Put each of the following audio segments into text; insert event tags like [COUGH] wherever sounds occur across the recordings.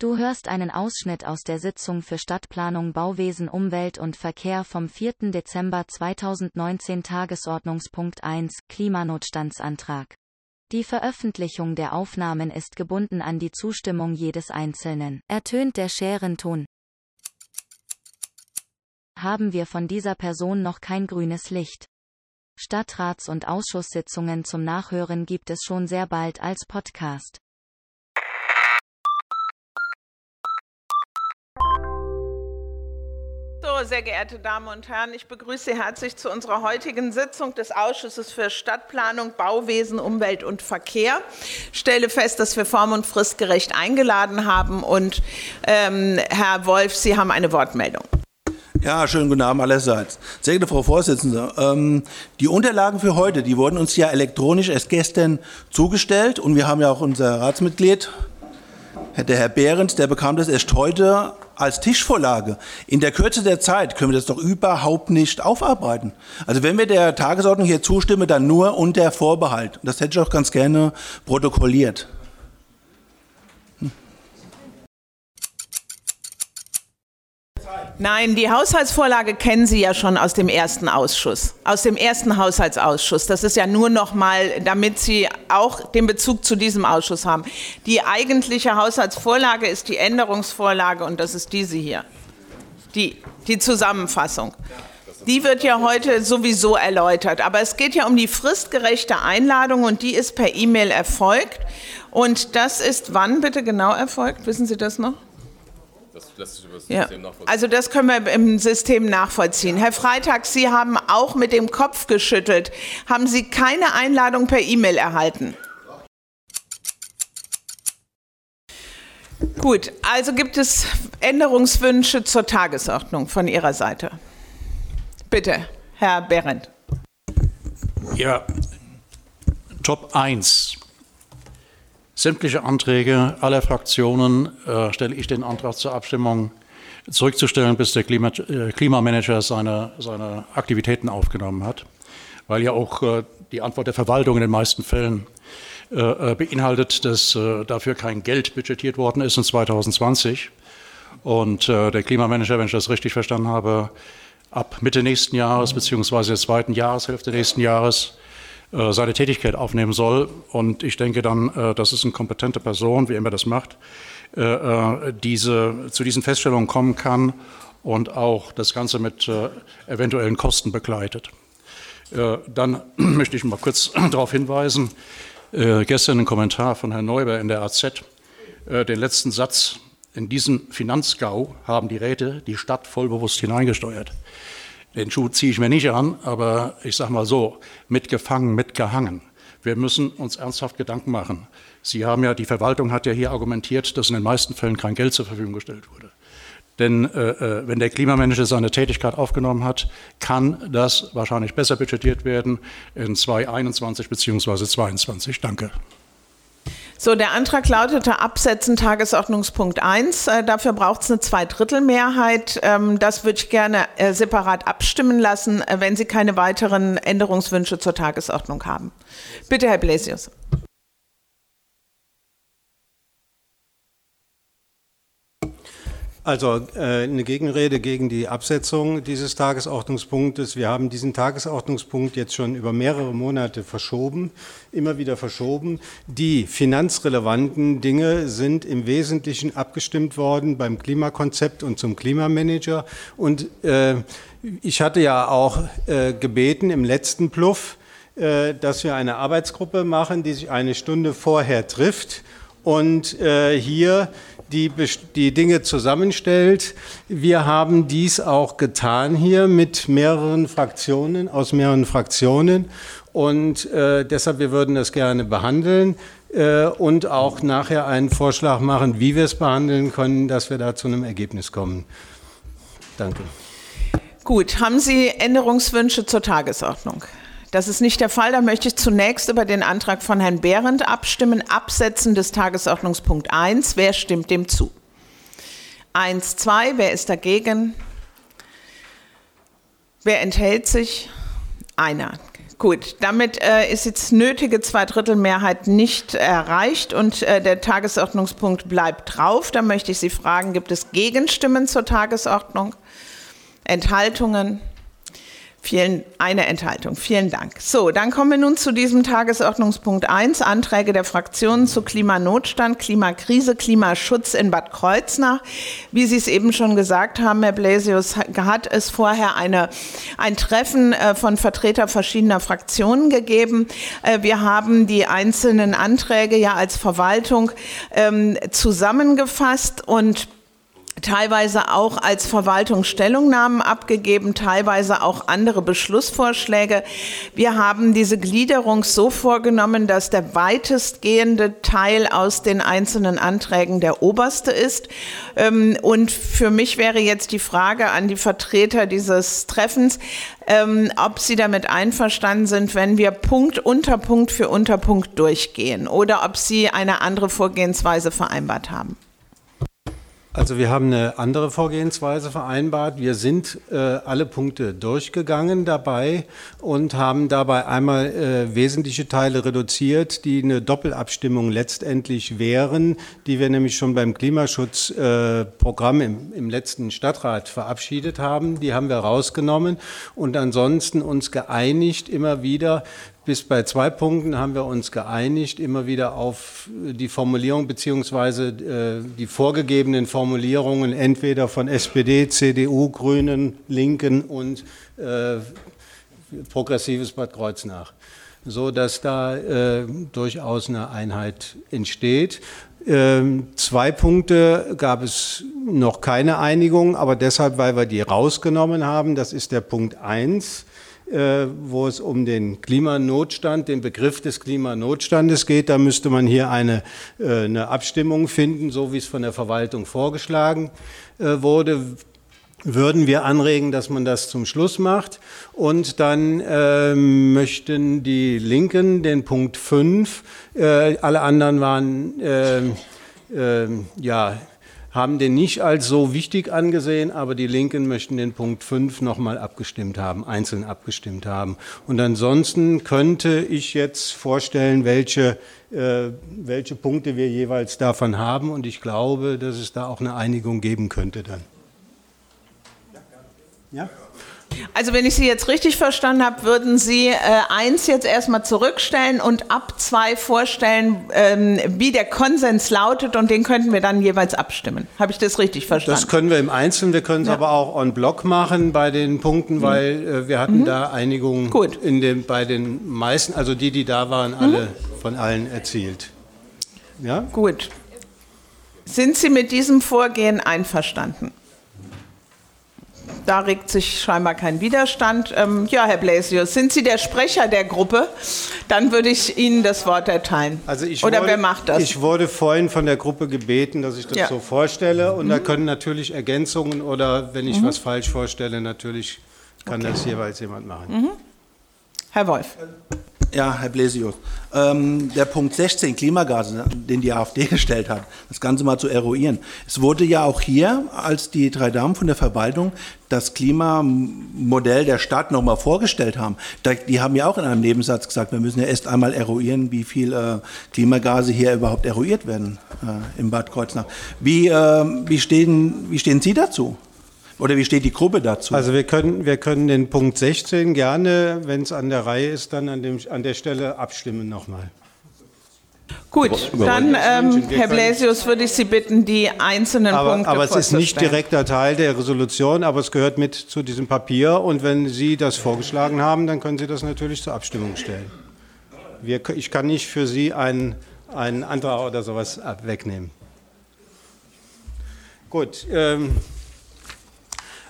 Du hörst einen Ausschnitt aus der Sitzung für Stadtplanung, Bauwesen, Umwelt und Verkehr vom 4. Dezember 2019 Tagesordnungspunkt 1 Klimanotstandsantrag. Die Veröffentlichung der Aufnahmen ist gebunden an die Zustimmung jedes Einzelnen. Ertönt der Scherenton. Haben wir von dieser Person noch kein grünes Licht. Stadtrats- und Ausschusssitzungen zum Nachhören gibt es schon sehr bald als Podcast. Sehr geehrte Damen und Herren, ich begrüße Sie herzlich zu unserer heutigen Sitzung des Ausschusses für Stadtplanung, Bauwesen, Umwelt und Verkehr. Ich stelle fest, dass wir form- und fristgerecht eingeladen haben. Und ähm, Herr Wolf, Sie haben eine Wortmeldung. Ja, schönen guten Abend allerseits. Sehr geehrte Frau Vorsitzende, ähm, die Unterlagen für heute, die wurden uns ja elektronisch erst gestern zugestellt und wir haben ja auch unser Ratsmitglied, der Herr Behrens, der bekam das erst heute als Tischvorlage. In der Kürze der Zeit können wir das doch überhaupt nicht aufarbeiten. Also wenn wir der Tagesordnung hier zustimmen, dann nur unter Vorbehalt. Das hätte ich auch ganz gerne protokolliert. Nein, die Haushaltsvorlage kennen Sie ja schon aus dem ersten Ausschuss, aus dem ersten Haushaltsausschuss. Das ist ja nur noch mal, damit Sie auch den Bezug zu diesem Ausschuss haben. Die eigentliche Haushaltsvorlage ist die Änderungsvorlage und das ist diese hier, die, die Zusammenfassung. Die wird ja heute sowieso erläutert, aber es geht ja um die fristgerechte Einladung und die ist per E-Mail erfolgt. Und das ist wann bitte genau erfolgt? Wissen Sie das noch? Das lässt sich über das ja. System nachvollziehen. Also das können wir im System nachvollziehen. Herr Freitag, Sie haben auch mit dem Kopf geschüttelt. Haben Sie keine Einladung per E-Mail erhalten? Gut, also gibt es Änderungswünsche zur Tagesordnung von Ihrer Seite? Bitte, Herr Behrendt. Ja, Top 1 sämtliche Anträge aller Fraktionen äh, stelle ich den Antrag zur Abstimmung zurückzustellen, bis der Klima, äh, Klimamanager seine, seine Aktivitäten aufgenommen hat, weil ja auch äh, die Antwort der Verwaltung in den meisten Fällen äh, äh, beinhaltet, dass äh, dafür kein Geld budgetiert worden ist in 2020. Und der Klimamanager, wenn ich das richtig verstanden habe, ab Mitte nächsten Jahres beziehungsweise der zweiten Jahreshälfte nächsten Jahres seine Tätigkeit aufnehmen soll. Und ich denke dann, äh, das ist eine kompetente Person, wie immer das macht, äh, diese, zu diesen Feststellungen kommen kann und auch das Ganze mit eventuellen Kosten begleitet. Dann [CLEARS THROAT] möchte ich mal kurz [CLEARS THROAT] darauf hinweisen, gestern ein Kommentar von Herrn Neuber in der AZ, den letzten Satz, in diesem Finanzgau haben die Räte die Stadt vollbewusst hineingesteuert. Den Schuh ziehe ich mir nicht an, aber ich sage mal so, mitgefangen, mitgehangen. Wir müssen uns ernsthaft Gedanken machen. Sie haben ja, die Verwaltung hat ja hier argumentiert, dass in den meisten Fällen kein Geld zur Verfügung gestellt wurde. Denn äh, äh wenn der Klimamanager seine Tätigkeit aufgenommen hat, kann das wahrscheinlich besser budgetiert werden in 2021 bzw. 2022. Danke. So, der Antrag lautete Absetzen Tagesordnungspunkt 1. Äh, dafür braucht es eine Zweidrittelmehrheit. Ähm, das würde ich gerne äh, separat abstimmen lassen, äh, wenn Sie keine weiteren Änderungswünsche zur Tagesordnung haben. Bitte, Herr Blesius. Also äh, eine Gegenrede gegen die Absetzung dieses Tagesordnungspunktes. Wir haben diesen Tagesordnungspunkt jetzt schon über mehrere Monate verschoben, immer wieder verschoben. Die finanzrelevanten Dinge sind im Wesentlichen abgestimmt worden beim Klimakonzept und zum Klimamanager. Und äh, ich hatte ja auch äh, gebeten im letzten Pluff, äh, dass wir eine Arbeitsgruppe machen, die sich eine Stunde vorher trifft und äh, hier die die Dinge zusammenstellt. Wir haben dies auch getan hier mit mehreren Fraktionen, aus mehreren Fraktionen. Und äh, deshalb, wir würden das gerne behandeln äh, und auch nachher einen Vorschlag machen, wie wir es behandeln können, dass wir da zu einem Ergebnis kommen. Danke. Gut, haben Sie Änderungswünsche zur Tagesordnung? Das ist nicht der Fall. Da möchte ich zunächst über den Antrag von Herrn Behrendt abstimmen. Absetzen des Tagesordnungspunkt 1. Wer stimmt dem zu? 1, 2. Wer ist dagegen? Wer enthält sich? Einer. Gut, damit äh, ist jetzt nötige Zweidrittelmehrheit nicht erreicht und äh, der Tagesordnungspunkt bleibt drauf. Da möchte ich Sie fragen, gibt es Gegenstimmen zur Tagesordnung? Enthaltungen? Vielen, eine Enthaltung. Vielen Dank. So, dann kommen wir nun zu diesem Tagesordnungspunkt 1, Anträge der Fraktionen zu Klimanotstand, Klimakrise, Klimaschutz in Bad Kreuznach. Wie Sie es eben schon gesagt haben, Herr Blasius, hat es vorher eine, ein Treffen äh, von Vertretern verschiedener Fraktionen gegeben. Äh, wir haben die einzelnen Anträge ja als Verwaltung ähm, zusammengefasst und teilweise auch als Verwaltung Stellungnahmen abgegeben, teilweise auch andere Beschlussvorschläge. Wir haben diese Gliederung so vorgenommen, dass der weitestgehende Teil aus den einzelnen Anträgen der oberste ist. Ähm, und für mich wäre jetzt die Frage an die Vertreter dieses Treffens, ähm, ob Sie damit einverstanden sind, wenn wir Punkt unter Punkt für Unterpunkt durchgehen oder ob Sie eine andere Vorgehensweise vereinbart haben. Also wir haben eine andere Vorgehensweise vereinbart. Wir sind äh, alle Punkte durchgegangen dabei und haben dabei einmal äh, wesentliche Teile reduziert, die eine Doppelabstimmung letztendlich wären, die wir nämlich schon beim Klimaschutzprogramm äh, im, im letzten Stadtrat verabschiedet haben. Die haben wir rausgenommen und ansonsten uns geeinigt immer wieder, bis bei zwei Punkten haben wir uns geeinigt, immer wieder auf die Formulierung beziehungsweise äh, die vorgegebenen Formulierungen entweder von SPD, CDU, Grünen, Linken und äh, Progressives Bad Kreuznach, so dass da äh, durchaus eine Einheit entsteht. Ähm, zwei Punkte gab es noch keine Einigung, aber deshalb, weil wir die rausgenommen haben. Das ist der Punkt 1 äh, wo es um den Klimanotstand, den Begriff des Klimanotstandes geht. Da müsste man hier eine, äh, eine Abstimmung finden, so wie es von der Verwaltung vorgeschlagen äh, wurde würden wir anregen, dass man das zum Schluss macht. Und dann äh, möchten die Linken den Punkt 5, äh, alle anderen waren äh, ja haben den nicht als so wichtig angesehen, aber die Linken möchten den Punkt 5 nochmal abgestimmt haben, einzeln abgestimmt haben. Und ansonsten könnte ich jetzt vorstellen, welche, äh, welche Punkte wir jeweils davon haben. Und ich glaube, dass es da auch eine Einigung geben könnte dann. Ja? Also wenn ich Sie jetzt richtig verstanden habe, würden Sie äh, eins jetzt erstmal zurückstellen und ab zwei vorstellen, ähm, wie der Konsens lautet und den könnten wir dann jeweils abstimmen. Habe ich das richtig verstanden? Das können wir im Einzelnen, wir können es ja. aber auch on block machen bei den Punkten, mhm. weil äh, wir hatten mhm. da Einigung Gut. In dem, bei den meisten, also die, die da waren, alle mhm. von allen erzielt. Ja? Gut. Sind Sie mit diesem Vorgehen einverstanden? Da regt sich scheinbar kein Widerstand. Ähm, ja, Herr Blasius, sind Sie der Sprecher der Gruppe? Dann würde ich Ihnen das Wort erteilen. Also ich Oder wurde, wer macht das? Ich wurde vorhin von der Gruppe gebeten, dass ich das ja. so vorstelle. Und mhm. da können natürlich Ergänzungen oder wenn ich mhm. was falsch vorstelle, natürlich kann okay. das jeweils jemand machen. Mhm. Herr Wolf. Ja, Herr Blesius. Ähm, der Punkt 16, Klimagase, den die AfD [LAUGHS] gestellt hat, das Ganze mal zu eruieren. Es wurde ja auch hier, als die drei Damen von der Verwaltung das Klimamodell der Stadt nochmal vorgestellt haben, die haben ja auch in einem Nebensatz gesagt, wir müssen ja erst einmal eruieren, wie viel äh, Klimagase hier überhaupt eruiert werden äh, im Bad Kreuznach. Wie, äh, wie, stehen, wie stehen Sie dazu? Oder wie steht die Gruppe dazu? Also wir können, wir können den Punkt 16 gerne, wenn es an der Reihe ist, dann an, dem, an der Stelle abstimmen nochmal. Gut, dann, ähm, Herr Blasius, würde ich Sie bitten, die einzelnen aber, Punkte Aber es ist nicht direkter Teil der Resolution, aber es gehört mit zu diesem Papier. Und wenn Sie das vorgeschlagen haben, dann können Sie das natürlich zur Abstimmung stellen. Wir, ich kann nicht für Sie einen, einen Antrag oder sowas wegnehmen. Gut. Ähm,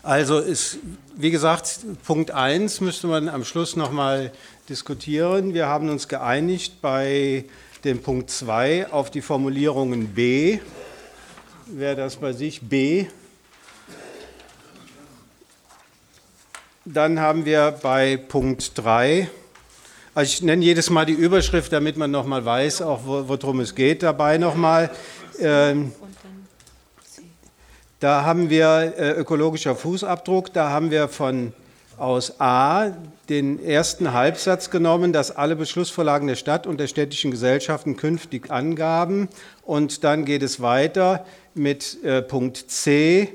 also ist, wie gesagt, Punkt 1 müsste man am Schluss nochmal diskutieren. Wir haben uns geeinigt bei dem Punkt 2 auf die Formulierungen B. Wäre das bei sich B? Dann haben wir bei Punkt 3, also ich nenne jedes Mal die Überschrift, damit man nochmal weiß, auch worum es geht, dabei nochmal. Ähm, da haben wir äh, ökologischer Fußabdruck, da haben wir von aus A den ersten Halbsatz genommen, dass alle Beschlussvorlagen der Stadt und der städtischen Gesellschaften künftig angaben. Und dann geht es weiter mit äh, Punkt C,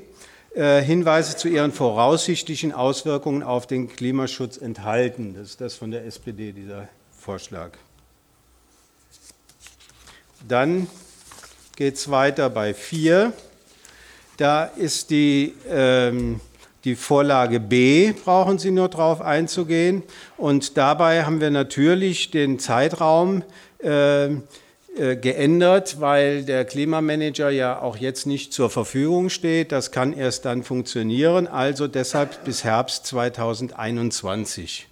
äh, Hinweise zu ihren voraussichtlichen Auswirkungen auf den Klimaschutz enthalten. Das ist das von der SPD, dieser Vorschlag. Dann geht es weiter bei 4. Da ist die, ähm, die Vorlage B, brauchen Sie nur darauf einzugehen. Und dabei haben wir natürlich den Zeitraum äh, äh, geändert, weil der Klimamanager ja auch jetzt nicht zur Verfügung steht. Das kann erst dann funktionieren, also deshalb bis Herbst 2021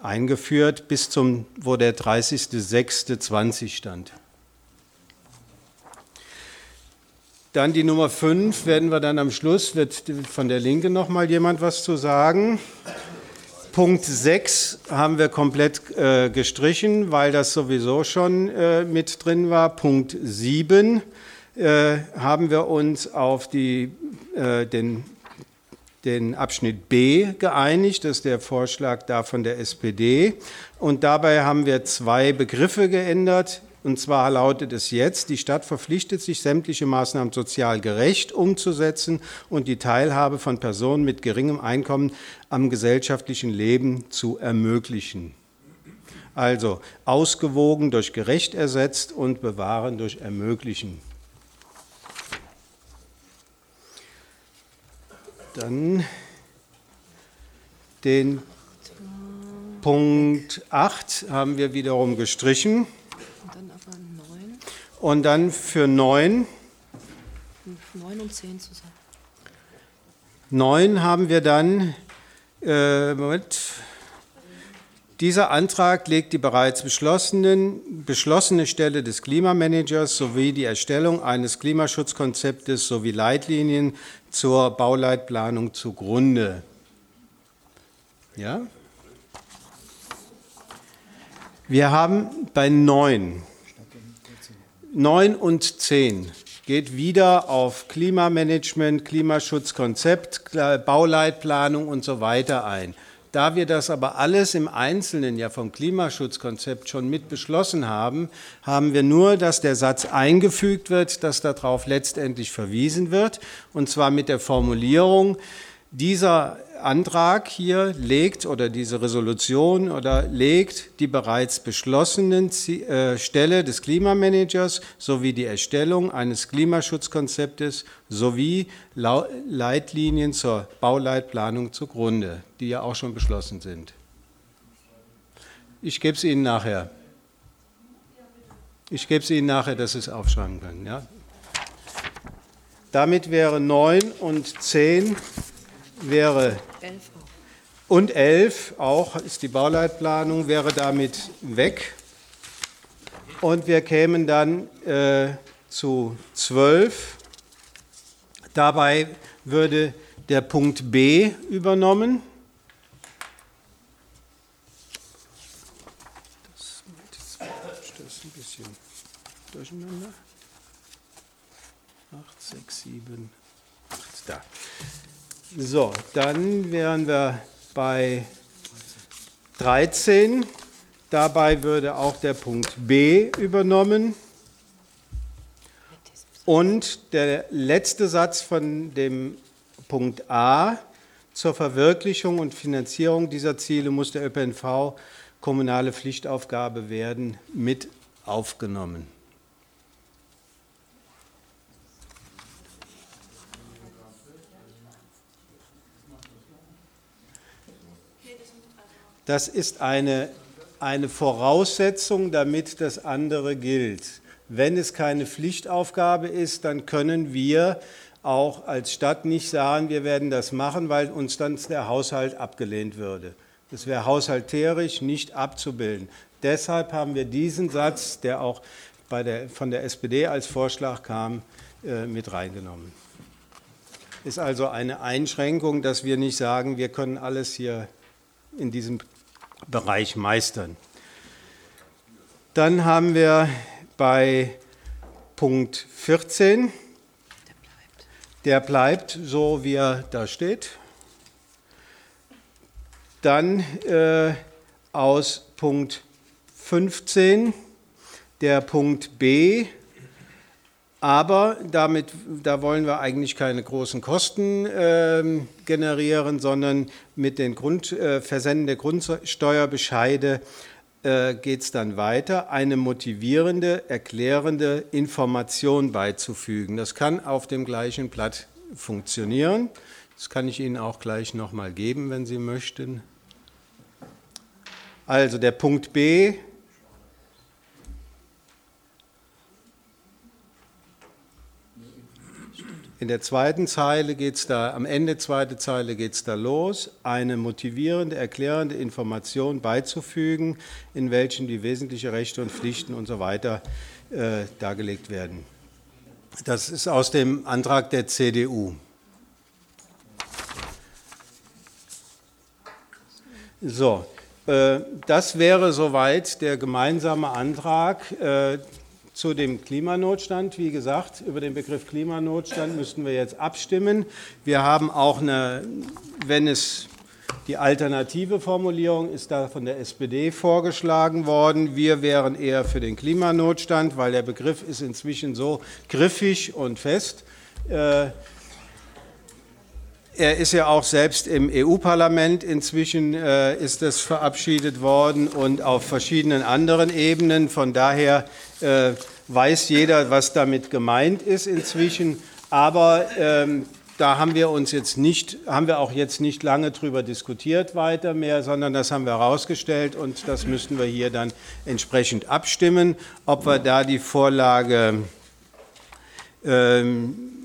eingeführt, bis zum, wo der 30.06.20 stand. Dann die Nummer 5 werden wir dann am Schluss, wird von der Linke noch mal jemand was zu sagen. Punkt 6 haben wir komplett äh, gestrichen, weil das sowieso schon äh, mit drin war. Punkt 7 äh, haben wir uns auf die, äh, den, den Abschnitt B geeinigt. Das ist der Vorschlag da von der SPD. Und dabei haben wir zwei Begriffe geändert. Und zwar lautet es jetzt, die Stadt verpflichtet sich, sämtliche Maßnahmen sozial gerecht umzusetzen und die Teilhabe von Personen mit geringem Einkommen am gesellschaftlichen Leben zu ermöglichen. Also ausgewogen durch gerecht ersetzt und bewahren durch ermöglichen. Dann den Punkt 8 haben wir wiederum gestrichen. Und dann für 9. 9 und 10 zusammen. 9 haben wir dann, äh, Moment, dieser Antrag legt die bereits beschlossenen, beschlossene Stelle des Klimamanagers sowie die Erstellung eines Klimaschutzkonzeptes sowie Leitlinien zur Bauleitplanung zugrunde. Ja? Wir haben bei 9 9 und 10 geht wieder auf Klimamanagement, Klimaschutzkonzept, Bauleitplanung und so weiter ein. Da wir das aber alles im Einzelnen ja vom Klimaschutzkonzept schon mit beschlossen haben, haben wir nur, dass der Satz eingefügt wird, dass darauf letztendlich verwiesen wird, und zwar mit der Formulierung, dieser Antrag hier legt oder diese Resolution oder legt die bereits beschlossenen äh, Stelle des Klimamanagers sowie die Erstellung eines Klimaschutzkonzeptes sowie Leitlinien zur Bauleitplanung zugrunde, die ja auch schon beschlossen sind. Ich gebe es Ihnen nachher. Ich gebe es Ihnen nachher, dass Sie es aufschreiben können. Ja? Damit wäre 9 und 10 wäre und 11 auch ist die Bauleitplanung, wäre damit weg. Und wir kämen dann äh, zu 12. Dabei würde der Punkt B übernommen. Das, das ein bisschen durcheinander. 8, 6, 7, 8, da. So, dann wären wir bei 13. Dabei würde auch der Punkt B übernommen. Und der letzte Satz von dem Punkt A zur Verwirklichung und Finanzierung dieser Ziele muss der ÖPNV kommunale Pflichtaufgabe werden mit aufgenommen. Das ist eine, eine Voraussetzung, damit das andere gilt. Wenn es keine Pflichtaufgabe ist, dann können wir auch als Stadt nicht sagen, wir werden das machen, weil uns dann der Haushalt abgelehnt würde. Das wäre haushalterisch nicht abzubilden. Deshalb haben wir diesen Satz, der auch der, von der SPD als Vorschlag kam, äh, mit reingenommen. Ist also eine Einschränkung, dass wir nicht sagen, wir können alles hier in diesem Bereich meistern. Dann haben wir bei Punkt 14, der bleibt so, wie er da steht. Dann äh, aus Punkt 15 der Punkt B, aber damit, da wollen wir eigentlich keine großen Kosten äh, generieren, sondern mit den Grund, äh, Versenden der Grundsteuerbescheide äh, geht es dann weiter, eine motivierende, erklärende Information beizufügen. Das kann auf dem gleichen Blatt funktionieren. Das kann ich Ihnen auch gleich nochmal geben, wenn Sie möchten. Also der Punkt B In der zweiten Zeile geht es da, am Ende zweite Zeile geht es da los, eine motivierende, erklärende Information beizufügen, in welchen die wesentlichen Rechte und Pflichten und so weiter äh, dargelegt werden. Das ist aus dem Antrag der CDU. So, äh, das wäre soweit der gemeinsame Antrag. Zu dem Klimanotstand. Wie gesagt, über den Begriff Klimanotstand müssten wir jetzt abstimmen. Wir haben auch eine, wenn es die alternative Formulierung ist da von der SPD vorgeschlagen worden. Wir wären eher für den Klimanotstand, weil der Begriff ist inzwischen so griffig und fest. Äh, er ist ja auch selbst im EU-Parlament inzwischen äh, ist es verabschiedet worden und auf verschiedenen anderen Ebenen. Von daher äh, weiß jeder, was damit gemeint ist inzwischen. Aber ähm, da haben wir uns jetzt nicht, haben wir auch jetzt nicht lange drüber diskutiert weiter mehr, sondern das haben wir herausgestellt und das müssten wir hier dann entsprechend abstimmen, ob wir da die Vorlage ähm,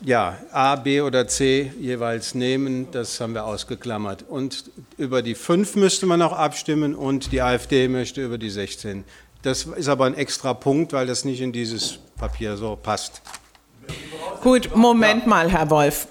ja, A, B oder C jeweils nehmen, das haben wir ausgeklammert. Und über die 5 müsste man auch abstimmen und die AfD möchte über die 16. Das ist aber ein extra Punkt, weil das nicht in dieses Papier so passt. Gut, Moment mal, Herr Wolf.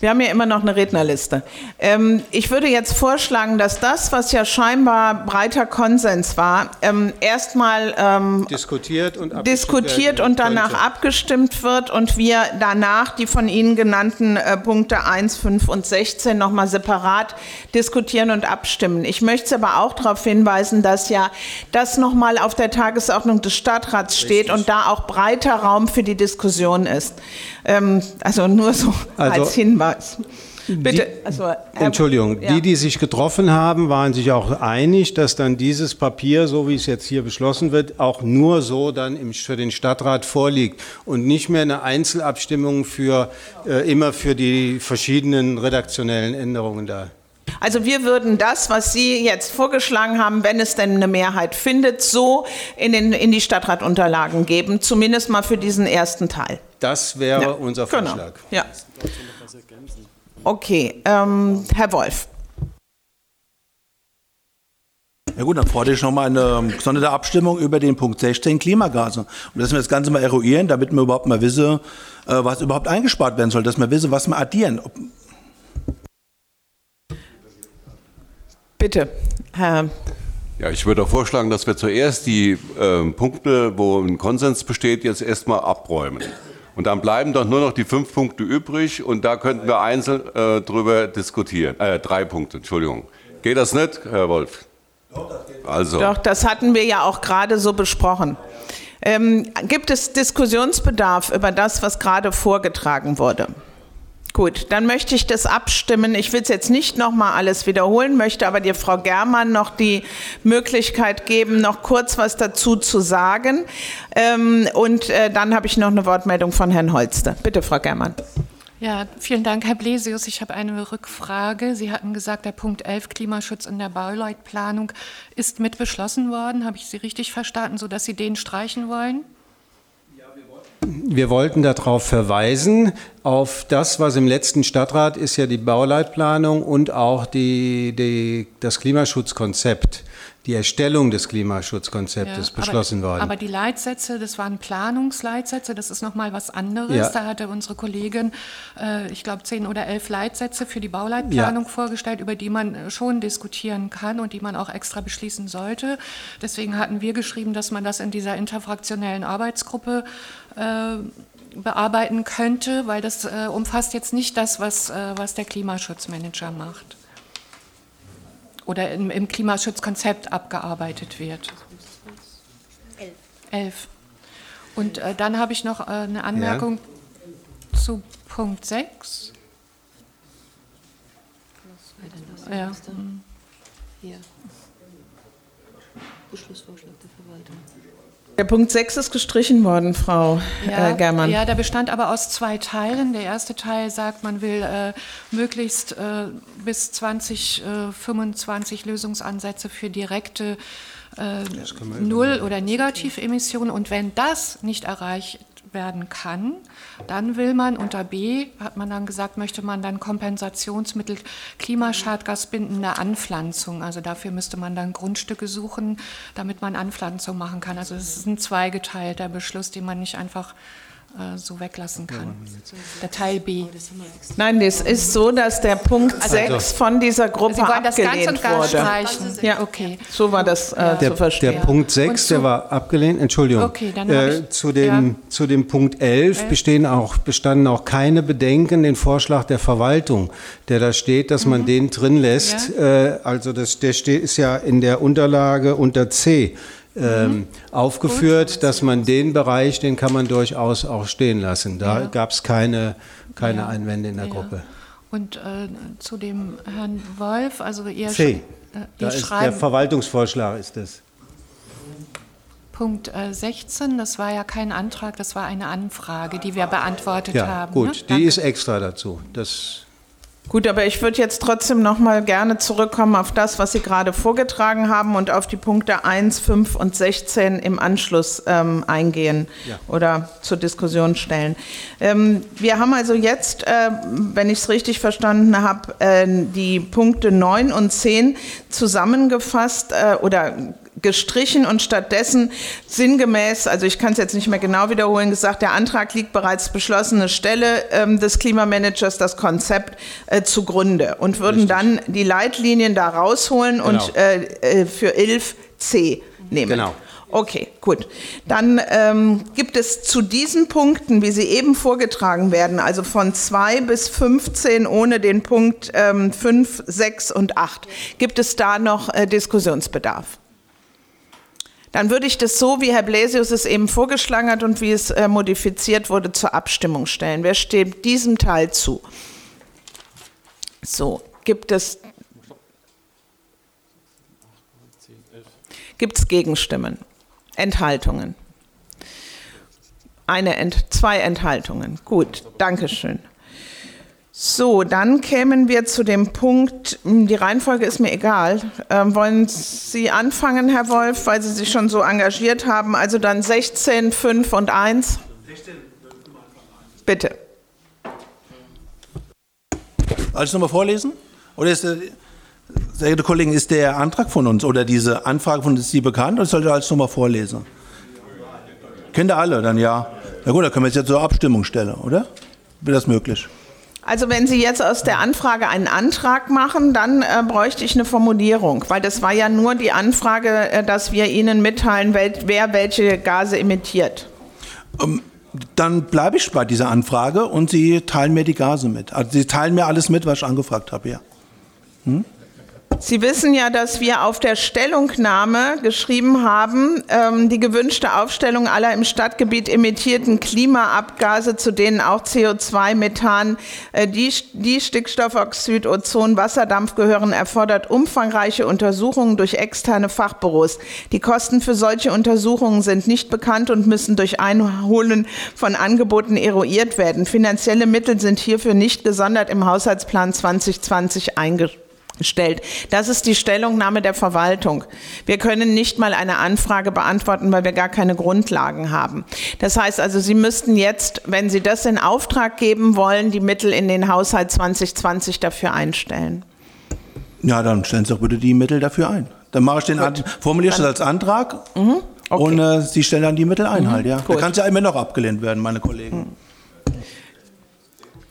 Wir haben ja immer noch eine Rednerliste. Ähm, ich würde jetzt vorschlagen, dass das, was ja scheinbar breiter Konsens war, ähm, erstmal ähm, diskutiert und, diskutiert und danach könnte. abgestimmt wird und wir danach die von Ihnen genannten äh, Punkte 1, 5 und 16 nochmal separat diskutieren und abstimmen. Ich möchte aber auch darauf hinweisen, dass ja das nochmal auf der Tagesordnung des Stadtrats steht Richtig. und da auch breiter Raum für die Diskussion ist. Ähm, also nur so also, als Hinweis. Bitte. Die, also, Entschuldigung, ja. die, die sich getroffen haben, waren sich auch einig, dass dann dieses Papier, so wie es jetzt hier beschlossen wird, auch nur so dann im, für den Stadtrat vorliegt und nicht mehr eine Einzelabstimmung für äh, immer für die verschiedenen redaktionellen Änderungen da. Also wir würden das, was Sie jetzt vorgeschlagen haben, wenn es denn eine Mehrheit findet, so in, den, in die Stadtratunterlagen geben, zumindest mal für diesen ersten Teil. Das wäre ja, unser genau. Vorschlag. Genau. Ja. Okay, ähm, Herr Wolf. Ja gut, dann fordere ich nochmal eine gesonderte Abstimmung über den Punkt 16 Klimagase. Und dass wir das Ganze mal eruieren, damit wir überhaupt mal wissen, äh, was überhaupt eingespart werden soll, dass wir wissen, was wir addieren. Bitte, Herr. Ja, ich würde auch vorschlagen, dass wir zuerst die äh, Punkte, wo ein Konsens besteht, jetzt erstmal abräumen. Und dann bleiben doch nur noch die fünf Punkte übrig und da könnten wir einzeln äh, drüber diskutieren. Äh, drei Punkte, Entschuldigung. Geht das nicht, Herr Wolf? Also. Doch, das hatten wir ja auch gerade so besprochen. Ähm, gibt es Diskussionsbedarf über das, was gerade vorgetragen wurde? Gut, dann möchte ich das abstimmen. Ich will es jetzt nicht nochmal alles wiederholen, möchte aber dir, Frau Germann, noch die Möglichkeit geben, noch kurz was dazu zu sagen. Ähm, und äh, dann habe ich noch eine Wortmeldung von Herrn Holster. Bitte, Frau Germann. Ja, vielen Dank, Herr Blesius. Ich habe eine Rückfrage. Sie hatten gesagt, der Punkt 11 Klimaschutz in der Bauleitplanung ist mit beschlossen worden. Habe ich Sie richtig verstanden, sodass Sie den streichen wollen? Wir wollten darauf verweisen, auf das, was im letzten Stadtrat ist ja die Bauleitplanung und auch die, die, das Klimaschutzkonzept die Erstellung des Klimaschutzkonzeptes ja, beschlossen aber, worden. Aber die Leitsätze, das waren Planungsleitsätze, das ist nochmal was anderes. Ja. Da hatte unsere Kollegin, äh, ich glaube, zehn oder elf Leitsätze für die Bauleitplanung ja. vorgestellt, über die man äh, schon diskutieren kann und die man auch extra beschließen sollte. Deswegen hatten wir geschrieben, dass man das in dieser interfraktionellen Arbeitsgruppe äh, bearbeiten könnte, weil das äh, umfasst jetzt nicht das, was, äh, was der Klimaschutzmanager macht. Oder im, im Klimaschutzkonzept abgearbeitet wird. Elf. Elf. Und äh, dann habe ich noch äh, eine Anmerkung ja. zu Punkt 6. Ja. Hier. Beschlussvorschlag der Verwaltung. Der Punkt 6 ist gestrichen worden, Frau ja, äh, Germann. Ja, der bestand aber aus zwei Teilen. Der erste Teil sagt, man will äh, möglichst äh, bis 2025 äh, Lösungsansätze für direkte äh, Null- oder Negativemissionen. Und wenn das nicht erreicht werden kann. Dann will man unter B, hat man dann gesagt, möchte man dann Kompensationsmittel klimaschadgasbindende Anpflanzung. Also dafür müsste man dann Grundstücke suchen, damit man Anpflanzung machen kann. Also es ist ein zweigeteilter Beschluss, den man nicht einfach so weglassen kann. Der Teil B. Nein, es ist so, dass der Punkt also, 6 von dieser Gruppe Sie wollen das ganz und ganz wurde. streichen. Ja, okay. So war das äh, der, zu verstehen. Der Punkt 6, der war abgelehnt. Entschuldigung. Okay, dann äh, ich, zu, dem, ja. zu dem Punkt 11 bestehen auch, bestanden auch keine Bedenken, den Vorschlag der Verwaltung, der da steht, dass mhm. man den drin lässt. Ja. Äh, also das, der steht, ist ja in der Unterlage unter C ähm, mhm. aufgeführt, dass man den Bereich, den kann man durchaus auch stehen lassen. Da ja. gab es keine, keine ja. Einwände in der ja. Gruppe. Und äh, zu dem Herrn Wolf, also ihr, C. Äh, ihr ist der Verwaltungsvorschlag ist das. Punkt äh, 16, das war ja kein Antrag, das war eine Anfrage, die wir beantwortet ja, haben. Gut, ne? die ist extra dazu. Das Gut, aber ich würde jetzt trotzdem noch mal gerne zurückkommen auf das, was Sie gerade vorgetragen haben und auf die Punkte 1, 5 und 16 im Anschluss ähm, eingehen ja. oder zur Diskussion stellen. Ähm, wir haben also jetzt, äh, wenn ich es richtig verstanden habe, äh, die Punkte 9 und 10 zusammengefasst äh, oder gestrichen und stattdessen sinngemäß, also ich kann es jetzt nicht mehr genau wiederholen, gesagt, der Antrag liegt bereits beschlossene Stelle ähm, des Klimamanagers das Konzept äh, zugrunde und würden Richtig. dann die Leitlinien da rausholen genau. und äh, äh für 11c nehmen. Genau. Okay, gut. Dann ähm, gibt es zu diesen Punkten, wie sie eben vorgetragen werden, also von 2 bis 15 ohne den Punkt ähm, 5, 6 und 8, gibt es da noch äh, Diskussionsbedarf? Dann würde ich das so, wie Herr Blasius es eben vorgeschlagen hat und wie es äh, modifiziert wurde, zur Abstimmung stellen. Wer steht diesem Teil zu? So, gibt es Gibt es Gegenstimmen? Enthaltungen? Eine Ent zwei Enthaltungen. Gut, Dankeschön. So, dann kämen wir zu dem Punkt, hm, die Reihenfolge ist mir egal. Ähm, wollen Sie anfangen, Herr Wolf, weil Sie sich schon so engagiert haben? Also dann 16, 5 und 1. 16, Bitte. Alles nochmal vorlesen? Oder ist sehr geehrte Kollegen, ist der Antrag von uns oder diese Anfrage von uns Sie bekannt oder soll ich alles nochmal vorlesen? Kennt ihr alle, dann ja. Na gut, dann können wir jetzt zur Abstimmung stellen, oder? Wäre das möglich? Also wenn Sie jetzt aus der Anfrage einen Antrag machen, dann äh, bräuchte ich eine Formulierung, weil das war ja nur die Anfrage, äh, dass wir Ihnen mitteilen, wel wer welche Gase emittiert. Um, ähm, dann bleibe ich bei dieser Anfrage und Sie teilen mir die Gase mit. Also Sie teilen mir alles mit, was ich angefragt habe, ja. Hm? Sie wissen ja, dass wir auf der Stellungnahme geschrieben haben, ähm, die gewünschte Aufstellung aller im Stadtgebiet emittierten Klimaabgase, zu denen auch CO2, Methan, äh, die, die Stickstoffoxid, Ozon, Wasserdampf gehören, erfordert umfangreiche Untersuchungen durch externe Fachbüros. Die Kosten für solche Untersuchungen sind nicht bekannt und müssen durch Einholen von Angeboten eruiert werden. Finanzielle Mittel sind hierfür nicht gesondert im Haushaltsplan 2020 eingeschränkt stellt. Das ist die Stellungnahme der Verwaltung. Wir können nicht mal eine Anfrage beantworten, weil wir gar keine Grundlagen haben. Das heißt also, Sie müssten jetzt, wenn Sie das in Auftrag geben wollen, die Mittel in den Haushalt 2020 dafür einstellen. Ja, dann stellen Sie doch bitte die Mittel dafür ein. Dann mache ich den, An formuliere ich das als Antrag mhm. okay. und äh, Sie stellen dann die Mittel ein mhm. halt, ja. Gut. Da kann es ja immer noch abgelehnt werden, meine Kollegen. Mhm.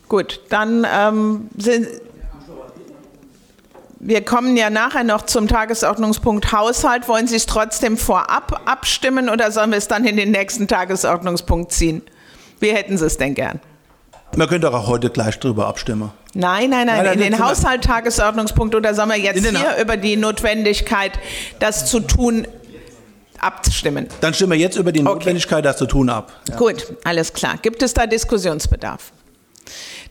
Gut, dann ähm, sind, wir kommen ja nachher noch zum Tagesordnungspunkt Haushalt. Wollen Sie es trotzdem vorab abstimmen oder sollen wir es dann in den nächsten Tagesordnungspunkt ziehen? Wie hätten Sie es denn gern? Man könnte auch heute gleich darüber abstimmen. Nein, nein, nein, in den Haushalt, Tagesordnungspunkt oder sollen wir jetzt hier über die Notwendigkeit, das zu tun, abstimmen? Dann stimmen wir jetzt über die Notwendigkeit, okay. das zu tun, ab. Ja. Gut, alles klar. Gibt es da Diskussionsbedarf?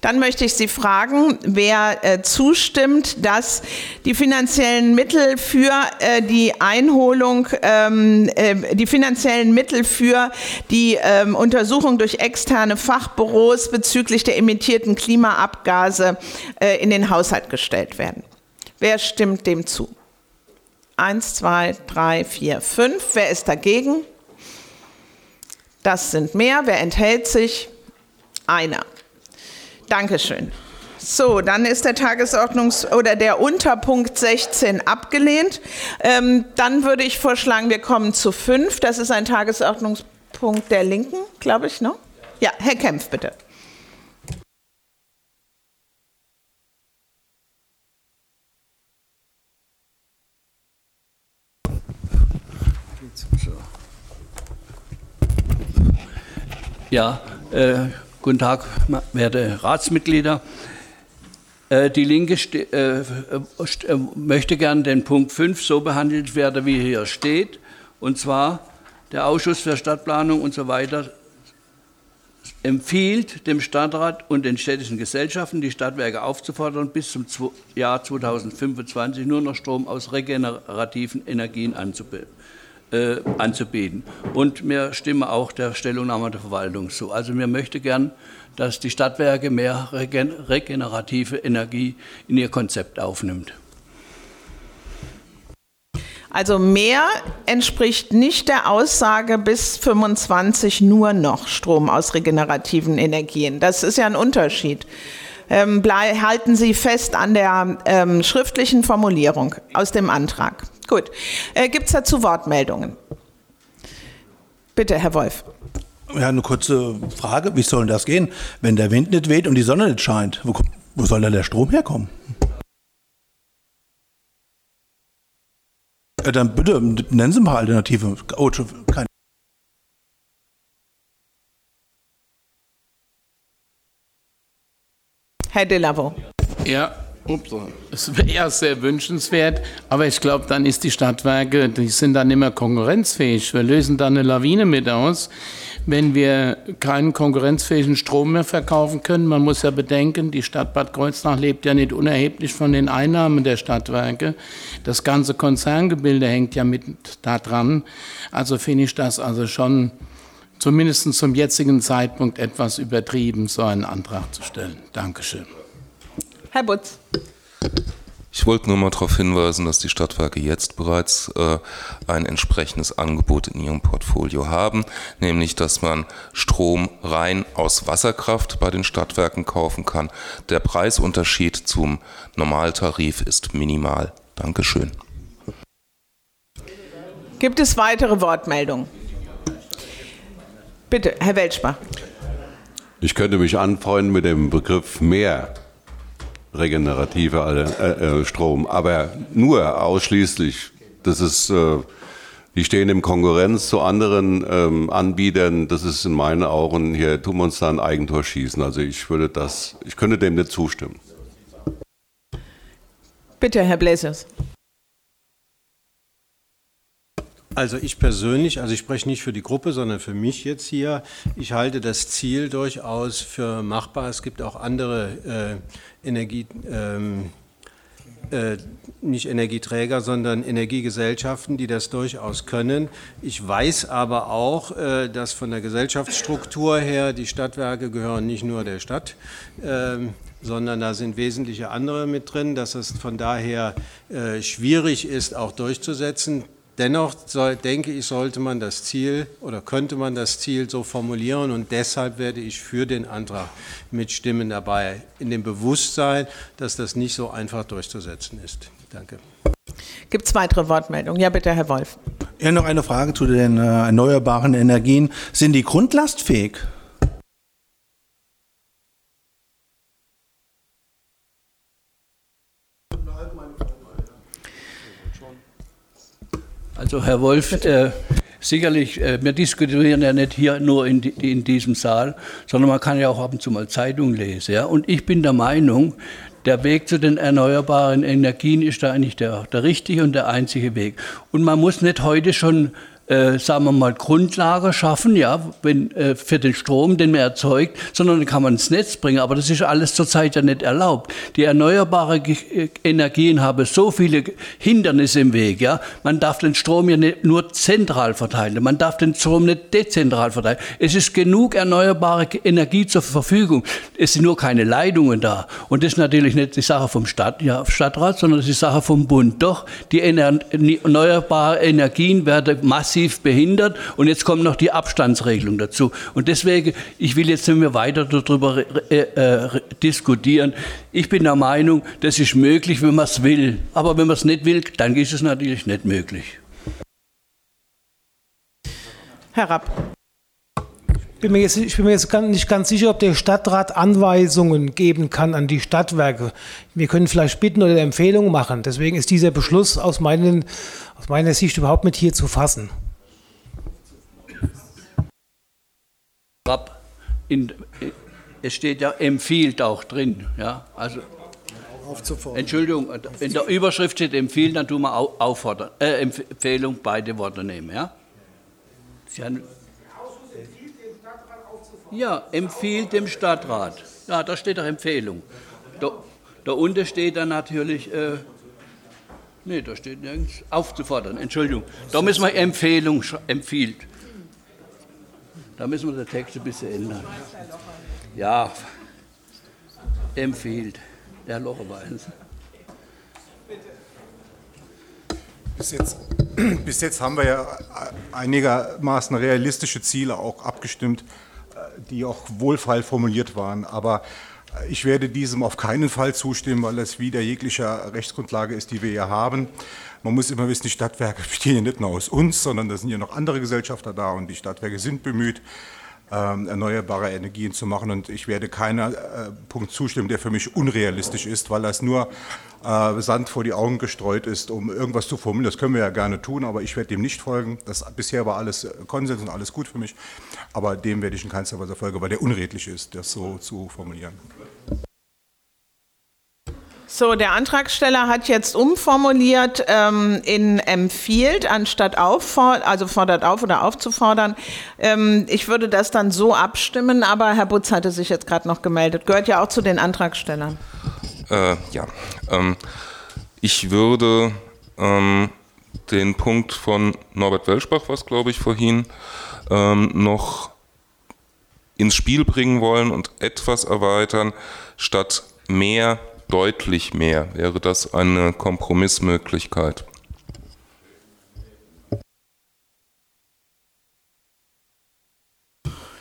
Dann möchte ich Sie fragen, wer äh, zustimmt, dass die finanziellen Mittel für äh, die Einholung, ähm, äh, die finanziellen Mittel für die ähm, Untersuchung durch externe Fachbüros bezüglich der emittierten Klimaabgase äh, in den Haushalt gestellt werden. Wer stimmt dem zu? Eins, zwei, drei, vier, fünf. Wer ist dagegen? Das sind mehr. Wer enthält sich? Einer. Dankeschön. So, dann ist der Tagesordnungs- oder der Unterpunkt 16 abgelehnt. Ähm, dann würde ich vorschlagen, wir kommen zu 5. Das ist ein Tagesordnungspunkt der Linken, glaube ich, ne? Ja, Herr Kempf, bitte. Ja, äh, Guten Tag, werte Ratsmitglieder. Äh, die Linke äh, äh, möchte gern den Punkt 5 so behandelt werden, wie hier steht. Und zwar, der Ausschuss für Stadtplanung und so weiter empfiehlt dem Stadtrat und den städtischen Gesellschaften, die Stadtwerke aufzufordern, bis zum Jahr 2025 nur noch Strom aus regenerativen Energien anzubieten äh, anzubieten. Und wir stimmen auch der Stellungnahme der Verwaltung zu. Also wir möchten gern, dass die Stadtwerke mehr regen regenerative Energie in ihr Konzept aufnimmt. Also mehr entspricht nicht der Aussage bis 25 nur noch Strom aus regenerativen Energien. Das ist ja ein Unterschied. Ähm, halten Sie fest an der ähm, schriftlichen Formulierung aus dem Antrag. Gut. Äh, Gibt es dazu Wortmeldungen? Bitte, Herr Wolf. Ja, eine kurze Frage. Wie soll das gehen, wenn der Wind nicht weht und die Sonne nicht scheint? Wo, wo soll da der Strom herkommen? Ja, dann bitte nennen Sie mal Alternative. Oh, keine. Herr Delavo. Ja, Ups, es wäre sehr wünschenswert, aber ich glaube, dann ist die Stadtwerke, die sind dann immer konkurrenzfähig. Wir lösen dann eine Lawine mit aus, wenn wir keinen konkurrenzfähigen Strom mehr verkaufen können. Man muss ja bedenken, die Stadt Bad Kreuznach lebt ja nicht unerheblich von den Einnahmen der Stadtwerke. Das ganze Konzerngebilde hängt ja mit da dran. Also finde ich das also schon zumindest zum jetzigen Zeitpunkt etwas übertrieben, so einen Antrag zu stellen. Dankeschön. Herr Butz. Ich wollte nur mal darauf hinweisen, dass die Stadtwerke jetzt bereits äh, ein entsprechendes Angebot in ihrem Portfolio haben, nämlich dass man Strom rein aus Wasserkraft bei den Stadtwerken kaufen kann. Der Preisunterschied zum Normaltarif ist minimal. Dankeschön. Gibt es weitere Wortmeldungen? Bitte, Herr Welschbach. Ich könnte mich anfreunden mit dem Begriff mehr regenerative äh, äh, Strom, aber nur ausschließlich. Das ist, äh, die stehen im Konkurrenz zu anderen ähm, Anbietern. Das ist in meinen Augen hier tun wir uns da ein Eigentor schießen. Also ich würde das, ich könnte dem nicht zustimmen. Bitte, Herr Blazers. Also ich persönlich, also ich spreche nicht für die Gruppe, sondern für mich jetzt hier. Ich halte das Ziel durchaus für machbar. Es gibt auch andere äh, Energie, ähm, äh, nicht Energieträger, sondern Energiegesellschaften, die das durchaus können. Ich weiß aber auch, äh, dass von der Gesellschaftsstruktur her die Stadtwerke gehören nicht nur der Stadt, ähm, sondern da sind wesentliche andere mit drin, dass es von daher äh, schwierig ist, auch durchzusetzen. Dennoch soll, denke ich, sollte man das Ziel oder könnte man das Ziel so formulieren und deshalb werde ich für den Antrag mitstimmen dabei, in dem Bewusstsein, dass das nicht so einfach durchzusetzen ist. Danke. Gibt es weitere Wortmeldungen? Ja, bitte, Herr Wolf. Ja, noch eine Frage zu den äh, erneuerbaren Energien. Sind die grundlastfähig? Also Herr Wolf, äh, sicherlich, äh, wir diskutieren ja nicht hier nur in, in, diesem Saal, sondern man kann ja auch ab und zu mal Zeitung lesen. Ja? Und ich bin der Meinung, der Weg zu den erneuerbaren Energien ist da eigentlich der, der richtige und der einzige Weg. Und man muss nicht heute schon äh, sagen wir mal, Grundlage schaffen, ja, wenn, äh, für den Strom, den man erzeugt, sondern dann kann man ins Netz bringen. Aber das ist alles zurzeit ja nicht erlaubt. Die erneuerbaren äh, Energien haben so viele Hindernisse im Weg. Ja. Man darf den Strom ja nicht nur zentral verteilen, man darf den Strom nicht dezentral verteilen. Es ist genug erneuerbare Energie zur Verfügung. Es sind nur keine Leitungen da. Und das ist natürlich nicht die Sache vom Stadt, ja, Stadtrat, sondern das ist die Sache vom Bund. Doch, die erneuerbaren Energien werden massiv massiv behindert und jetzt kommt noch die Abstandsregelung dazu. Und deswegen, ich will jetzt nicht mehr weiter darüber äh, äh, diskutieren. Ich bin der Meinung, das ist möglich, wenn man es will. Aber wenn man es nicht will, dann ist es natürlich nicht möglich. Herr Rapp. Ich bin, mir jetzt, ich bin mir jetzt nicht ganz sicher, ob der Stadtrat Anweisungen geben kann an die Stadtwerke. Wir können vielleicht bitten oder Empfehlungen machen. Deswegen ist dieser Beschluss aus, meinen, aus meiner Sicht überhaupt nicht hier zu fassen. In, es steht ja empfiehlt auch drin. Ja? Also, Aufzufordern. Entschuldigung, in der Überschrift steht empfiehlt, dann tun wir auffordern, äh, Empfehlung beide Worte nehmen. Ja, Sie haben, ja empfiehlt dem Stadtrat. Ja, da steht doch Empfehlung. Da, da unten steht dann natürlich, äh, nee, da steht nirgends aufzufordern. Entschuldigung, da müssen wir Empfehlung empfiehlt. Da müssen wir den Text ein bisschen ändern. Ja, empfiehlt der Locheweins. Bis jetzt, [CLEARS THROAT] bis jetzt haben wir ja einigermaßen realistische Ziele auch abgestimmt, die auch wohlfeil formuliert waren. Aber ich werde diesem auf keinen Fall zustimmen, weil es wieder jeglicher Rechtsgrundlage ist, die wir hier haben. Man muss immer wissen, die Stadtwerke [LAUGHS] bestehen ja nicht nur aus uns, sondern da sind ja noch andere Gesellschafter da und die Stadtwerke sind bemüht, ähm, erneuerbare Energien zu machen. Und ich werde keiner äh, Punkt zustimmen, der für mich unrealistisch ist, weil das nur äh, Sand vor die Augen gestreut ist, um irgendwas zu formulieren. Das können wir ja gerne tun, aber ich werde dem nicht folgen. Das, bisher war alles äh, Konsens und alles gut für mich, aber dem werde ich in keinster Weise folgen, weil der unredlich ist, das so zu formulieren. So, der Antragsteller hat jetzt umformuliert ähm, in empfiehlt anstatt auffordert, also fordert auf oder aufzufordern. Ähm, ich würde das dann so abstimmen, aber Herr Butz hatte sich jetzt gerade noch gemeldet. Gehört ja auch zu den Antragstellern. Äh, ja, ähm, ich würde ähm, den Punkt von Norbert Welschbach, was glaube ich vorhin, ähm, noch ins Spiel bringen wollen und etwas erweitern, statt mehr deutlich mehr. Wäre das eine Kompromissmöglichkeit?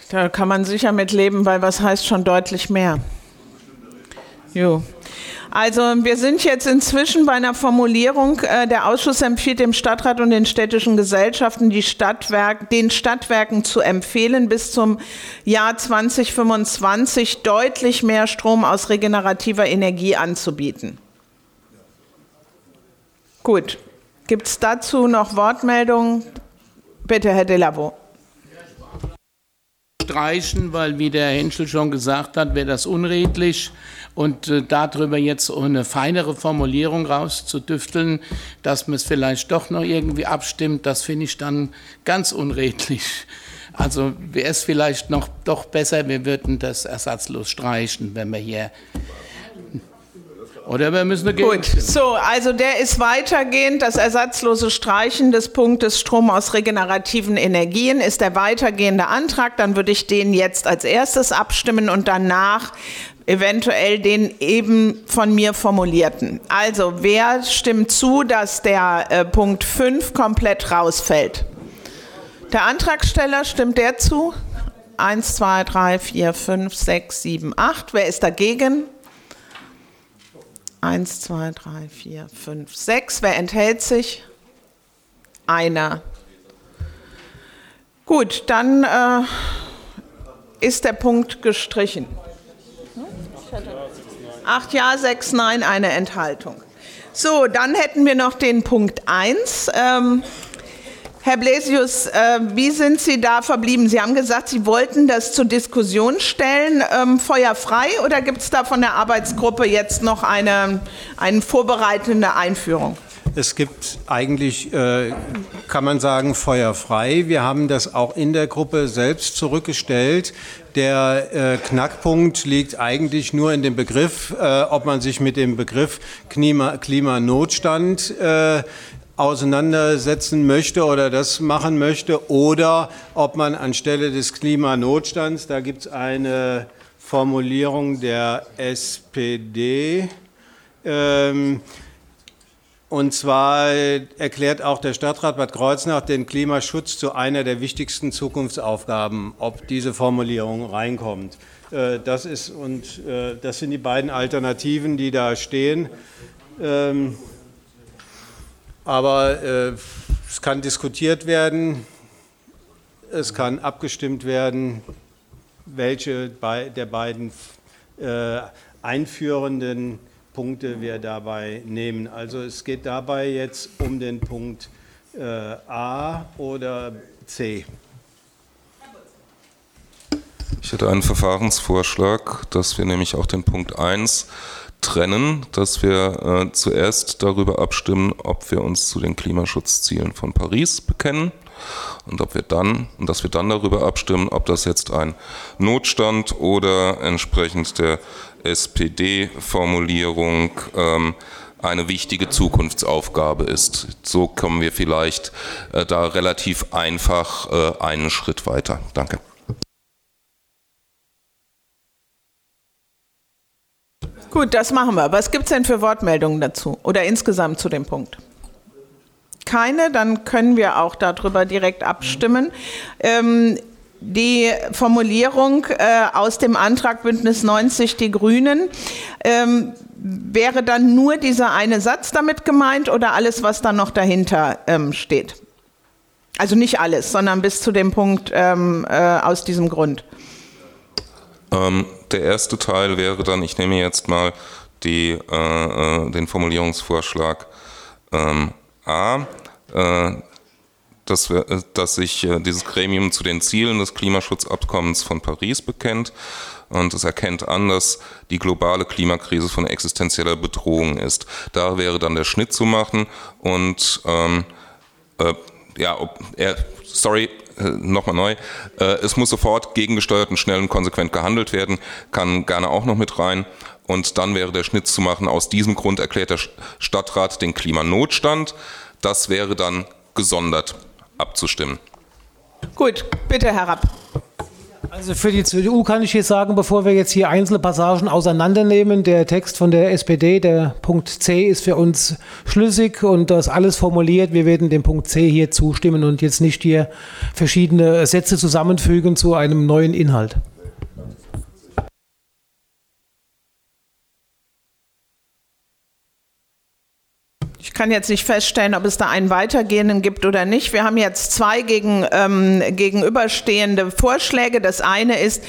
Da kann man sicher mit leben, weil was heißt schon deutlich mehr? Jo. Also wir sind jetzt inzwischen bei einer Formulierung, äh, der Ausschuss empfiehlt dem Stadtrat und den städtischen Gesellschaften, die Stadtwerk, den Stadtwerken zu empfehlen, bis zum Jahr 2025 deutlich mehr Strom aus regenerativer Energie anzubieten. Gut, gibt es dazu noch Wortmeldungen? Bitte, Herr Delavaux streichen, weil, wie der Henschel schon gesagt hat, wäre das unredlich. Und äh, darüber jetzt eine feinere Formulierung rauszudüfteln, dass man es vielleicht doch noch irgendwie abstimmt, das finde ich dann ganz unredlich. Also wäre es vielleicht noch doch besser, wir würden das ersatzlos streichen, wenn wir hier oder wir müssen eine Gut, so, also der ist weitergehend. Das ersatzlose Streichen des Punktes Strom aus regenerativen Energien ist der weitergehende Antrag. Dann würde ich den jetzt als erstes abstimmen und danach eventuell den eben von mir formulierten. Also, wer stimmt zu, dass der äh, Punkt 5 komplett rausfällt? Der Antragsteller stimmt der zu? 1, 2, 3, 4, 5, 6, 7, 8. Wer ist dagegen? 1, 2, 3, 4, 5, 6. Wer enthält sich? Einer. Gut, dann äh, ist der Punkt gestrichen. Acht Ja, sechs Nein, eine Enthaltung. So, dann hätten wir noch den Punkt 1. Ähm, Herr Blesius, äh, wie sind Sie da verblieben? Sie haben gesagt, Sie wollten das zur Diskussion stellen. Ähm, Feuer frei oder gibt es da von der Arbeitsgruppe jetzt noch eine, eine vorbereitende Einführung? Es gibt eigentlich, äh, kann man sagen, Feuer frei. Wir haben das auch in der Gruppe selbst zurückgestellt. Der äh, Knackpunkt liegt eigentlich nur in dem Begriff, äh, ob man sich mit dem Begriff Klima, Klimanotstand äh, auseinandersetzen möchte oder das machen möchte oder ob man anstelle des Klimanotstands, da gibt es eine Formulierung der SPD, ähm, und zwar erklärt auch der Stadtrat Bad Kreuznach den Klimaschutz zu einer der wichtigsten Zukunftsaufgaben, ob diese Formulierung reinkommt. Äh, das, ist, und, äh, das sind die beiden Alternativen, die da stehen. Ähm, aber äh, es kann diskutiert werden, es kann abgestimmt werden, welche der beiden einführenden Punkte wir dabei nehmen. Also es geht dabei jetzt um den Punkt äh, A oder C. Ich hätte einen Verfahrensvorschlag, dass wir nämlich auch den Punkt 1 trennen, dass wir äh, zuerst darüber abstimmen, ob wir uns zu den Klimaschutzzielen von Paris bekennen und ob wir dann und dass wir dann darüber abstimmen, ob das jetzt ein Notstand oder entsprechend der SPD-Formulierung ähm, eine wichtige Zukunftsaufgabe ist. So kommen wir vielleicht äh, da relativ einfach äh, einen Schritt weiter. Danke. Gut, das machen wir. Was gibt es denn für Wortmeldungen dazu oder insgesamt zu dem Punkt? Keine, dann können wir auch darüber direkt abstimmen. Ähm, die Formulierung äh, aus dem Antrag Bündnis 90 Die Grünen ähm, wäre dann nur dieser eine Satz damit gemeint oder alles, was dann noch dahinter ähm, steht? Also nicht alles, sondern bis zu dem Punkt ähm, äh, aus diesem Grund. Ähm, der erste Teil wäre dann, ich nehme jetzt mal die, äh, äh den Formulierungsvorschlag ähm, A, äh, dass, wir, äh, dass sich äh, dieses Gremium zu den Zielen des Klimaschutzabkommens von Paris bekennt und es erkennt an, dass die globale Klimakrise von existenzieller Bedrohung ist. Da wäre dann der Schnitt zu machen und ähm, äh, ja, ob er, sorry, äh, nochmal neu. Äh, es muss sofort gegengesteuert und schnell und konsequent gehandelt werden, kann gerne auch noch mit rein. Und dann wäre der Schnitt zu machen, aus diesem Grund erklärt der Stadtrat den Klimanotstand. Das wäre dann gesondert abzustimmen. Gut, bitte Herr Rapp. Also für die CDU kann ich jetzt sagen, bevor wir jetzt hier einzelne Passagen auseinandernehmen, der Text von der SPD, der Punkt C ist für uns schlüssig und das alles formuliert. Wir werden dem Punkt C hier zustimmen und jetzt nicht hier verschiedene Sätze zusammenfügen zu einem neuen Inhalt. Ich kann jetzt nicht feststellen, ob es da einen weitergehenden gibt oder nicht. Wir haben jetzt zwei gegen, ähm, gegenüberstehende Vorschläge. Das eine ist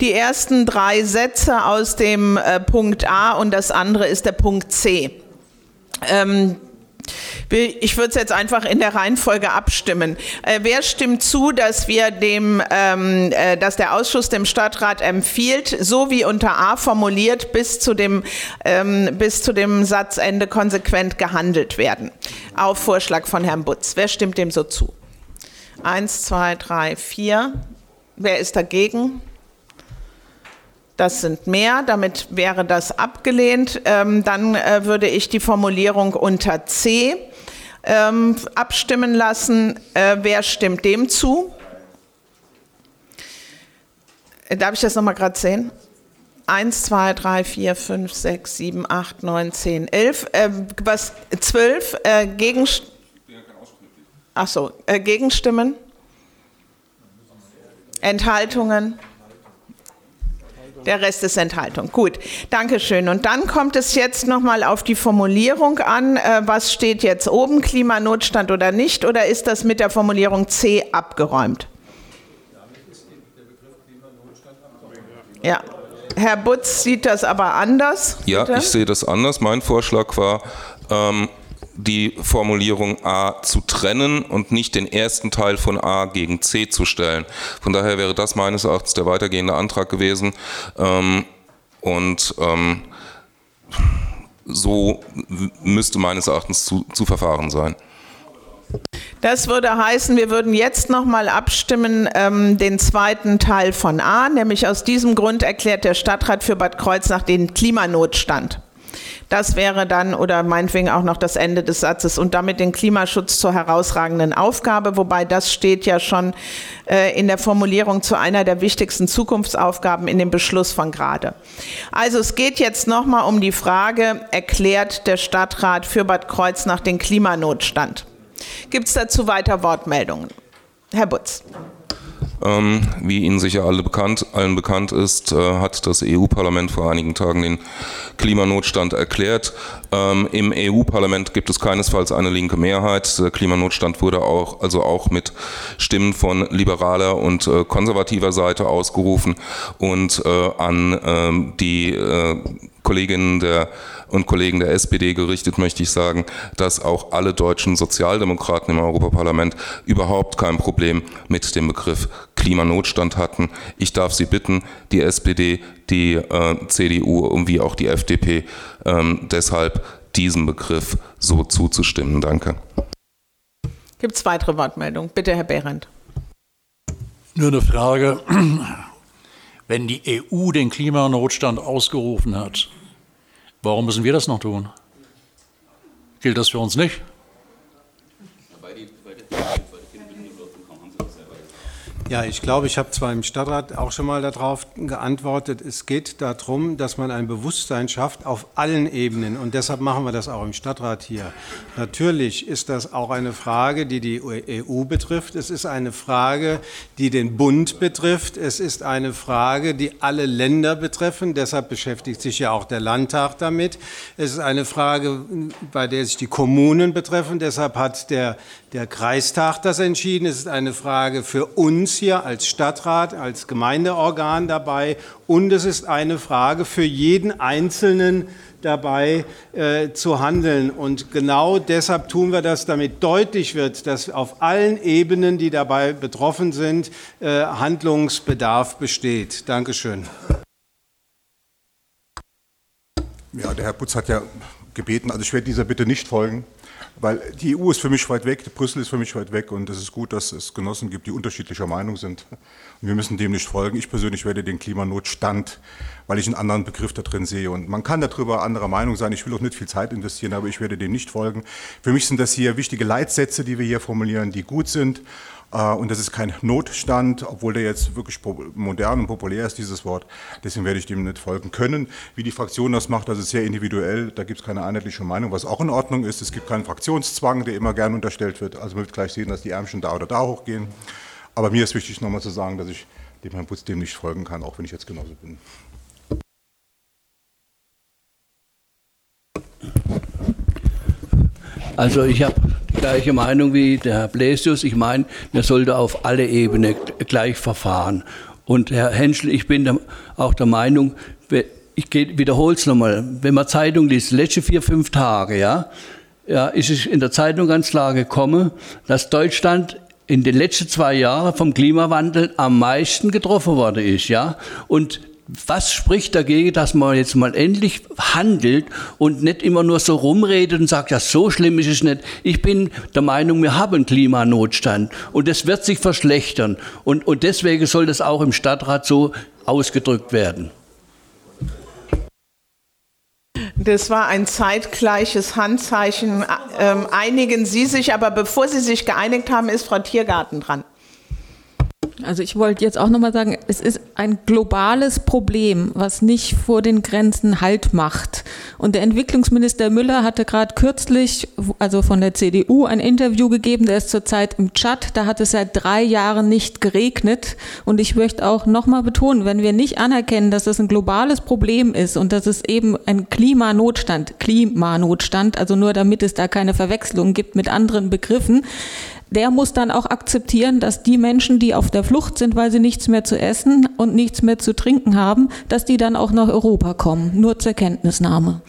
die ersten drei Sätze aus dem äh, Punkt A und das andere ist der Punkt C. Ähm, ich würde es jetzt einfach in der Reihenfolge abstimmen. Äh, wer stimmt zu, dass wir dem, ähm, äh, dass der Ausschuss dem Stadtrat empfiehlt, so wie unter A formuliert, bis zu dem, ähm, bis zu dem Satzende konsequent gehandelt werden? Auf Vorschlag von Herrn Butz. Wer stimmt dem so zu? Eins, zwei, drei, vier. Wer ist dagegen? Das sind mehr, damit wäre das abgelehnt. Ähm, dann äh, würde ich die Formulierung unter C ähm, abstimmen lassen. Äh, wer stimmt dem zu? Äh, darf ich das nochmal gerade sehen? 1, 2, 3, 4, 5, 6, 7, 8, 9, 10, 11. Äh, was, 12 äh, gegen, Ach so, äh, Gegenstimmen? Enthaltungen? Der Rest ist Enthaltung. Gut, danke schön. Und dann kommt es jetzt nochmal auf die Formulierung an. Äh, was steht jetzt oben, Klimanotstand oder nicht? Oder ist das mit der Formulierung C abgeräumt? Ja. Herr Butz sieht das aber anders. Ja, ich sehe das anders. Mein Vorschlag war, ähm, die Formulierung A zu trennen und nicht den ersten Teil von A gegen C zu stellen. Von daher wäre das meines Erachtens der weitergehende Antrag gewesen. Ähm, und ähm, so müsste meines Erachtens zu, zu verfahren sein. Das würde heißen, wir würden jetzt nochmal abstimmen, ähm, den zweiten Teil von A, nämlich aus diesem Grund erklärt der Stadtrat für Bad Kreuznach den Klimanotstand. Das wäre dann oder meinetwegen auch noch das Ende des Satzes und damit den Klimaschutz zur herausragenden Aufgabe, wobei das steht ja schon äh, in der Formulierung zu einer der wichtigsten Zukunftsaufgaben in dem Beschluss von gerade. Also es geht jetzt nochmal um die Frage, erklärt der Stadtrat für Bad Kreuznach den Klimanotstand? Gibt es dazu weiter Wortmeldungen? Herr Butz. Ähm, wie Ihnen sicher alle bekannt, allen bekannt ist, äh, hat das EU-Parlament vor einigen Tagen den Klimanotstand erklärt. Ähm, Im EU-Parlament gibt es keinesfalls eine linke Mehrheit. Der Klimanotstand wurde auch, also auch mit Stimmen von liberaler und äh, konservativer Seite ausgerufen und äh, an ähm, die äh, Kolleginnen der und Kollegen der SPD gerichtet möchte ich sagen, dass auch alle deutschen Sozialdemokraten im Europaparlament überhaupt kein Problem mit dem Begriff Klimanotstand hatten. Ich darf Sie bitten, die SPD, die äh, CDU und wie auch die FDP ähm, deshalb diesem Begriff so zuzustimmen. Danke. Gibt es weitere Wortmeldungen? Bitte, Herr Behrendt. Nur eine Frage. Wenn die EU den Klimanotstand ausgerufen hat, Warum müssen wir das noch tun? Gilt das für uns nicht? Ja, ich glaube, ich habe zwar im Stadtrat auch schon mal darauf geantwortet, es geht darum, dass man ein Bewusstsein schafft auf allen Ebenen und deshalb machen wir das auch im Stadtrat hier. Natürlich ist das auch eine Frage, die die EU betrifft, es ist eine Frage, die den Bund betrifft, es ist eine Frage, die alle Länder betreffen, deshalb beschäftigt sich ja auch der Landtag damit. Es ist eine Frage, bei der sich die Kommunen betreffen, deshalb hat der, der Kreistag das entschieden. Es ist eine Frage für uns hier als Stadtrat, als Gemeindeorgan dabei und es ist eine Frage für jeden Einzelnen dabei äh, zu handeln. Und genau deshalb tun wir das, damit deutlich wird, dass auf allen Ebenen, die dabei betroffen sind, äh, Handlungsbedarf besteht. Dankeschön. Ja, der Herr Putz hat ja gebeten, also ich werde dieser Bitte nicht folgen. Weil die EU ist für mich weit weg, Brüssel ist für mich weit weg und es ist gut, dass es Genossen gibt, die unterschiedlicher Meinung sind. Und wir müssen dem nicht folgen. Ich persönlich werde den Klimanotstand, weil ich einen anderen Begriff da drin sehe. Und man kann darüber anderer Meinung sein. Ich will auch nicht viel Zeit investieren, aber ich werde dem nicht folgen. Für mich sind das hier wichtige Leitsätze, die wir hier formulieren, die gut sind. Äh, und das ist kein Notstand, obwohl der jetzt wirklich modern und populär ist, dieses Wort. Deswegen werde ich dem nicht folgen können. Wie die Fraktion das macht, das ist sehr individuell. Da gibt es keine einheitliche Meinung, was auch in Ordnung ist. Es gibt keinen Fraktionszwang, der immer gern unterstellt wird. Also man wird gleich sehen, dass die Ärmchen da oder da hochgehen. Aber mir ist wichtig, nochmal zu sagen, dass ich dem Herrn Putz dem nicht folgen kann, auch wenn ich jetzt genauso bin. Also ich habe die gleiche Meinung wie der Herr Bläsius. Ich meine, man sollte auf alle Ebenen gleich verfahren. Und Herr Henschel, ich bin auch der Meinung, ich wiederhole es nochmal, wenn man Zeitung liest, letzte vier, fünf Tage, ja, ja, ist es in der Zeitung ganz klar gekommen, dass Deutschland in den letzten zwei Jahren vom Klimawandel am meisten getroffen worden ist, ja. Und was spricht dagegen, dass man jetzt mal endlich handelt und nicht immer nur so rumredet und sagt, ja, so schlimm ist es nicht. Ich bin der Meinung, wir haben Klimanotstand und es wird sich verschlechtern. Und, und deswegen soll das auch im Stadtrat so ausgedrückt werden. Das war ein zeitgleiches Handzeichen. Ähm, einigen Sie sich, aber bevor Sie sich geeinigt haben, ist Frau Tiergarten dran. Also ich wollte jetzt auch nochmal sagen, es ist ein globales Problem, was nicht vor den Grenzen Halt macht. Und der Entwicklungsminister Müller hatte gerade kürzlich, also von der CDU, ein Interview gegeben, der ist zurzeit im Tschad, da hat es seit drei Jahren nicht geregnet. Und ich möchte auch nochmal betonen, wenn wir nicht anerkennen, dass das ein globales Problem ist und dass es eben ein Klimanotstand, Klimanotstand, also nur damit es da keine Verwechslung gibt mit anderen Begriffen, der muss dann auch akzeptieren, dass die Menschen, die auf der Flucht sind, weil sie nichts mehr zu essen und nichts mehr zu trinken haben, dass die dann auch nach Europa kommen. Nur zur Kenntnisnahme.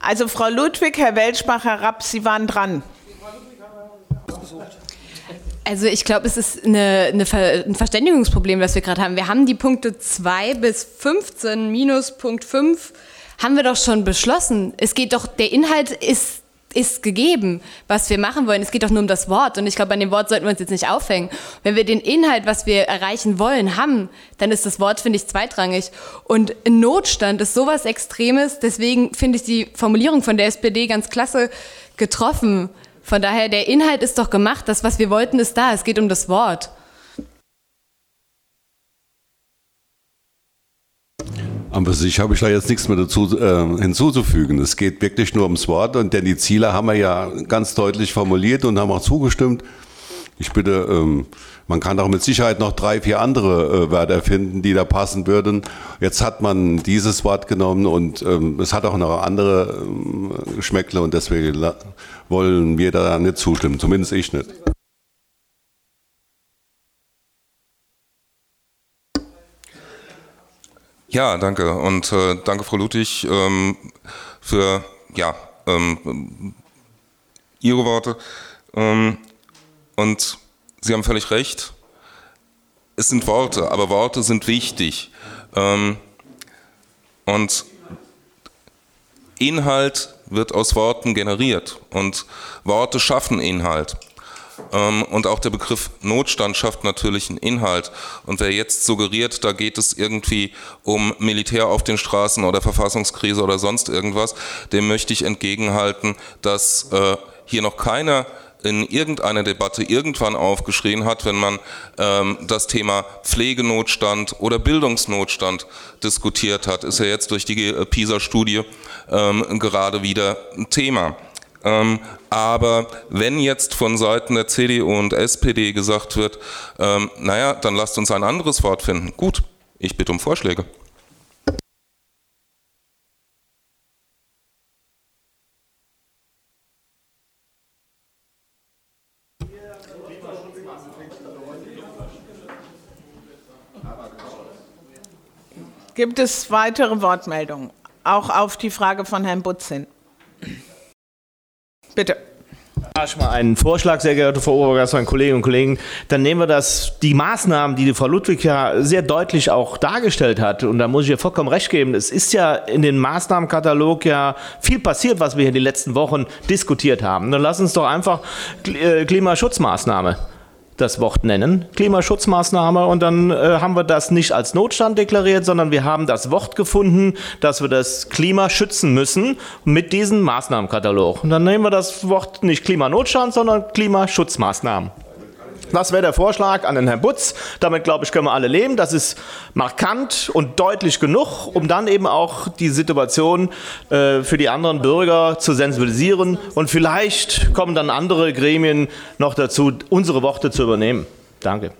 Also Frau Ludwig, Herr Welschbach, Herr Rapp, Sie waren dran. Also ich glaube, es ist eine, eine Ver ein Verständigungsproblem, das wir gerade haben. Wir haben die Punkte 2 bis 15 minus Punkt 5 haben wir doch schon beschlossen. Es geht doch, der Inhalt ist ist gegeben, was wir machen wollen. Es geht doch nur um das Wort. Und ich glaube, an dem Wort sollten wir uns jetzt nicht aufhängen. Wenn wir den Inhalt, was wir erreichen wollen, haben, dann ist das Wort, finde ich, zweitrangig. Und ein Notstand ist sowas Extremes. Deswegen finde ich die Formulierung von der SPD ganz klasse getroffen. Von daher, der Inhalt ist doch gemacht. Das, was wir wollten, ist da. Es geht um das Wort. An sich habe ich da jetzt nichts mehr dazu äh, hinzuzufügen. Es geht wirklich nur ums Wort und denn die Ziele haben wir ja ganz deutlich formuliert und haben auch zugestimmt. Ich bitte, ähm, man kann auch mit Sicherheit noch drei, vier andere äh, Wörter finden, die da passen würden. Jetzt hat man dieses Wort genommen und ähm, es hat auch noch andere ähm, Geschmäckle und deswegen wollen wir da nicht zustimmen, zumindest ich nicht. Ja, danke. Und äh, danke, Frau Ludwig, ähm, für ja, ähm, Ihre Worte. Ähm, und Sie haben völlig recht. Es sind Worte, aber Worte sind wichtig. Ähm, und Inhalt wird aus Worten generiert und Worte schaffen Inhalt. Ähm, und auch der Begriff Notstand schafft natürlich einen Inhalt. Und wer jetzt suggeriert, da geht es irgendwie um Militär auf den Straßen oder Verfassungskrise oder sonst irgendwas, dem möchte ich entgegenhalten, dass äh, hier noch keiner in irgendeiner Debatte irgendwann aufgeschrien hat, wenn man ähm, das Thema Pflegenotstand oder Bildungsnotstand diskutiert hat, ist ja jetzt durch die äh, PISA-Studie ähm, gerade wieder ein Thema. Ähm, aber wenn jetzt von Seiten der CDU und SPD gesagt wird, ähm, naja, dann lasst uns ein anderes Wort finden. Gut, ich bitte um Vorschläge. Gibt es weitere Wortmeldungen? Auch auf die Frage von Herrn Butz hin. Bitte. Ich mal einen Vorschlag, sehr geehrte Frau Obergast, meine Kolleginnen und Kollegen. Dann nehmen wir das, die Maßnahmen, die die Frau Ludwig ja sehr deutlich auch dargestellt hat. Und da muss ich ihr vollkommen recht geben. Es ist ja in den Maßnahmenkatalog ja viel passiert, was wir hier in den letzten Wochen diskutiert haben. Dann lass uns doch einfach äh, Klimaschutzmaßnahme das Wort nennen, Klimaschutzmaßnahme, und dann äh, haben wir das nicht als Notstand deklariert, sondern wir haben das Wort gefunden, dass wir das Klima schützen müssen mit diesem Maßnahmenkatalog. Und dann nehmen wir das Wort nicht Klimanotstand, sondern Klimaschutzmaßnahmen. Das wäre der Vorschlag an den Herrn Butz. Damit, glaube ich, können wir alle leben. Das ist markant und deutlich genug, um dann eben auch die Situation äh, für die anderen Bürger zu sensibilisieren. Und vielleicht kommen dann andere Gremien noch dazu, unsere Worte zu übernehmen. Danke.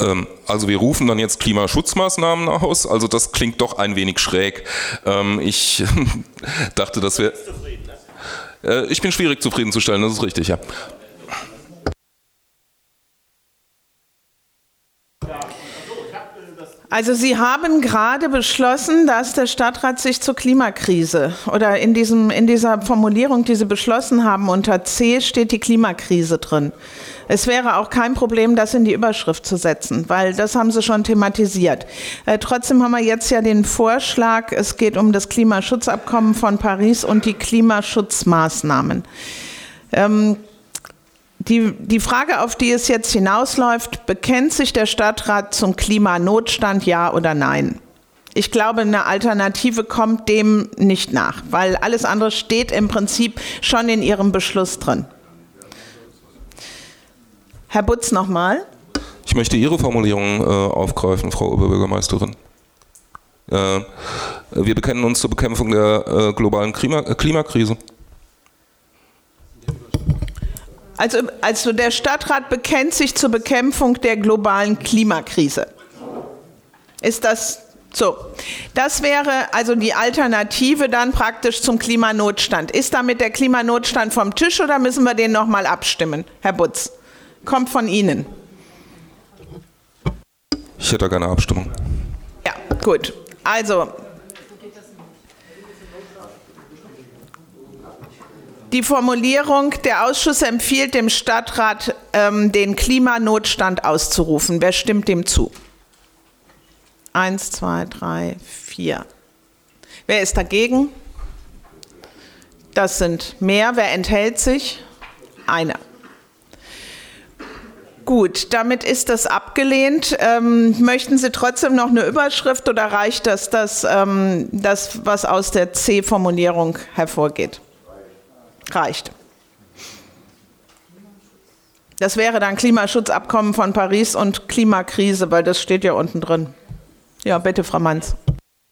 Ähm, also wir rufen dann jetzt Klimaschutzmaßnahmen aus. Also das klingt doch ein wenig schräg. Ähm, ich [LAUGHS] dachte, dass wir... Äh, ich bin schwierig zufriedenzustellen, das ist richtig, ja. Also Sie haben gerade beschlossen, dass der Stadtrat sich zur Klimakrise oder in, diesem, in dieser Formulierung, die Sie beschlossen haben, unter C steht die Klimakrise drin. Es wäre auch kein Problem, das in die Überschrift zu setzen, weil das haben Sie schon thematisiert. Äh, trotzdem haben wir jetzt ja den Vorschlag, es geht um das Klimaschutzabkommen von Paris und die Klimaschutzmaßnahmen. Ähm, die, die Frage, auf die es jetzt hinausläuft, bekennt sich der Stadtrat zum Klimanotstand, ja oder nein? Ich glaube, eine Alternative kommt dem nicht nach, weil alles andere steht im Prinzip schon in Ihrem Beschluss drin. Herr Butz nochmal. Ich möchte Ihre Formulierung äh, aufgreifen, Frau Oberbürgermeisterin. Äh, wir bekennen uns zur Bekämpfung der äh, globalen Klima Klimakrise. Also, also der Stadtrat bekennt sich zur Bekämpfung der globalen Klimakrise. Ist das so? Das wäre also die Alternative dann praktisch zum Klimanotstand. Ist damit der Klimanotstand vom Tisch oder müssen wir den nochmal abstimmen, Herr Butz? Kommt von Ihnen. Ich hätte da gerne Abstimmung. Ja, gut. Also, Die Formulierung, der Ausschuss empfiehlt dem Stadtrat, ähm, den Klimanotstand auszurufen. Wer stimmt dem zu? Eins, zwei, drei, vier. Wer ist dagegen? Das sind mehr. Wer enthält sich? Einer. Gut, damit ist das abgelehnt. Ähm, möchten Sie trotzdem noch eine Überschrift oder reicht das, das, ähm, das was aus der C-Formulierung hervorgeht? Reicht. Das wäre dann Klimaschutzabkommen von Paris und Klimakrise, weil das steht ja unten drin. Ja, bitte, Frau Manz.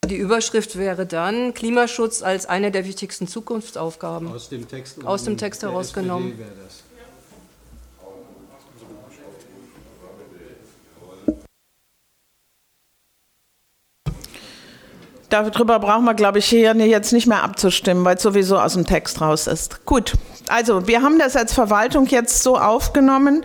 Die Überschrift wäre dann Klimaschutz als eine der wichtigsten Zukunftsaufgaben. Aus dem Text, Aus dem Text herausgenommen. Darüber brauchen wir, glaube ich, hier jetzt nicht mehr abzustimmen, weil es sowieso aus dem Text raus ist. Gut, also wir haben das als Verwaltung jetzt so aufgenommen,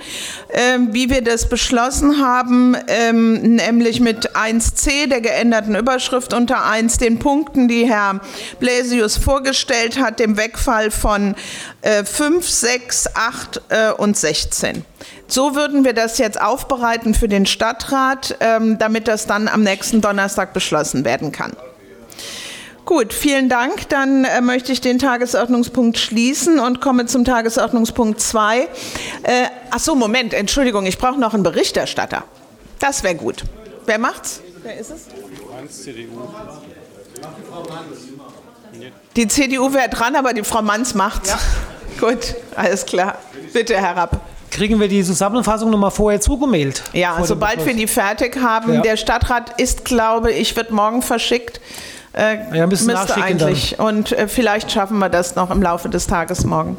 äh, wie wir das beschlossen haben, ähm, nämlich mit 1c der geänderten Überschrift unter 1, den Punkten, die Herr Bläsius vorgestellt hat, dem Wegfall von äh, 5, 6, 8 äh, und 16. So würden wir das jetzt aufbereiten für den Stadtrat, ähm, damit das dann am nächsten Donnerstag beschlossen werden kann. Gut, vielen Dank. Dann äh, möchte ich den Tagesordnungspunkt schließen und komme zum Tagesordnungspunkt 2. Äh, ach so, Moment, Entschuldigung, ich brauche noch einen Berichterstatter. Das wäre gut. Wer macht's? Wer ist es? CDU. Die CDU wäre dran, aber die Frau Manns macht's. Ja. [LAUGHS] Gut, alles klar. Bitte herab. Kriegen wir die Zusammenfassung nochmal vorher zugemailt? Ja, sobald wir die fertig haben. Ja. Der Stadtrat ist, glaube ich, wird morgen verschickt. Äh, ja, müsste eigentlich. Und äh, vielleicht schaffen wir das noch im Laufe des Tages morgen.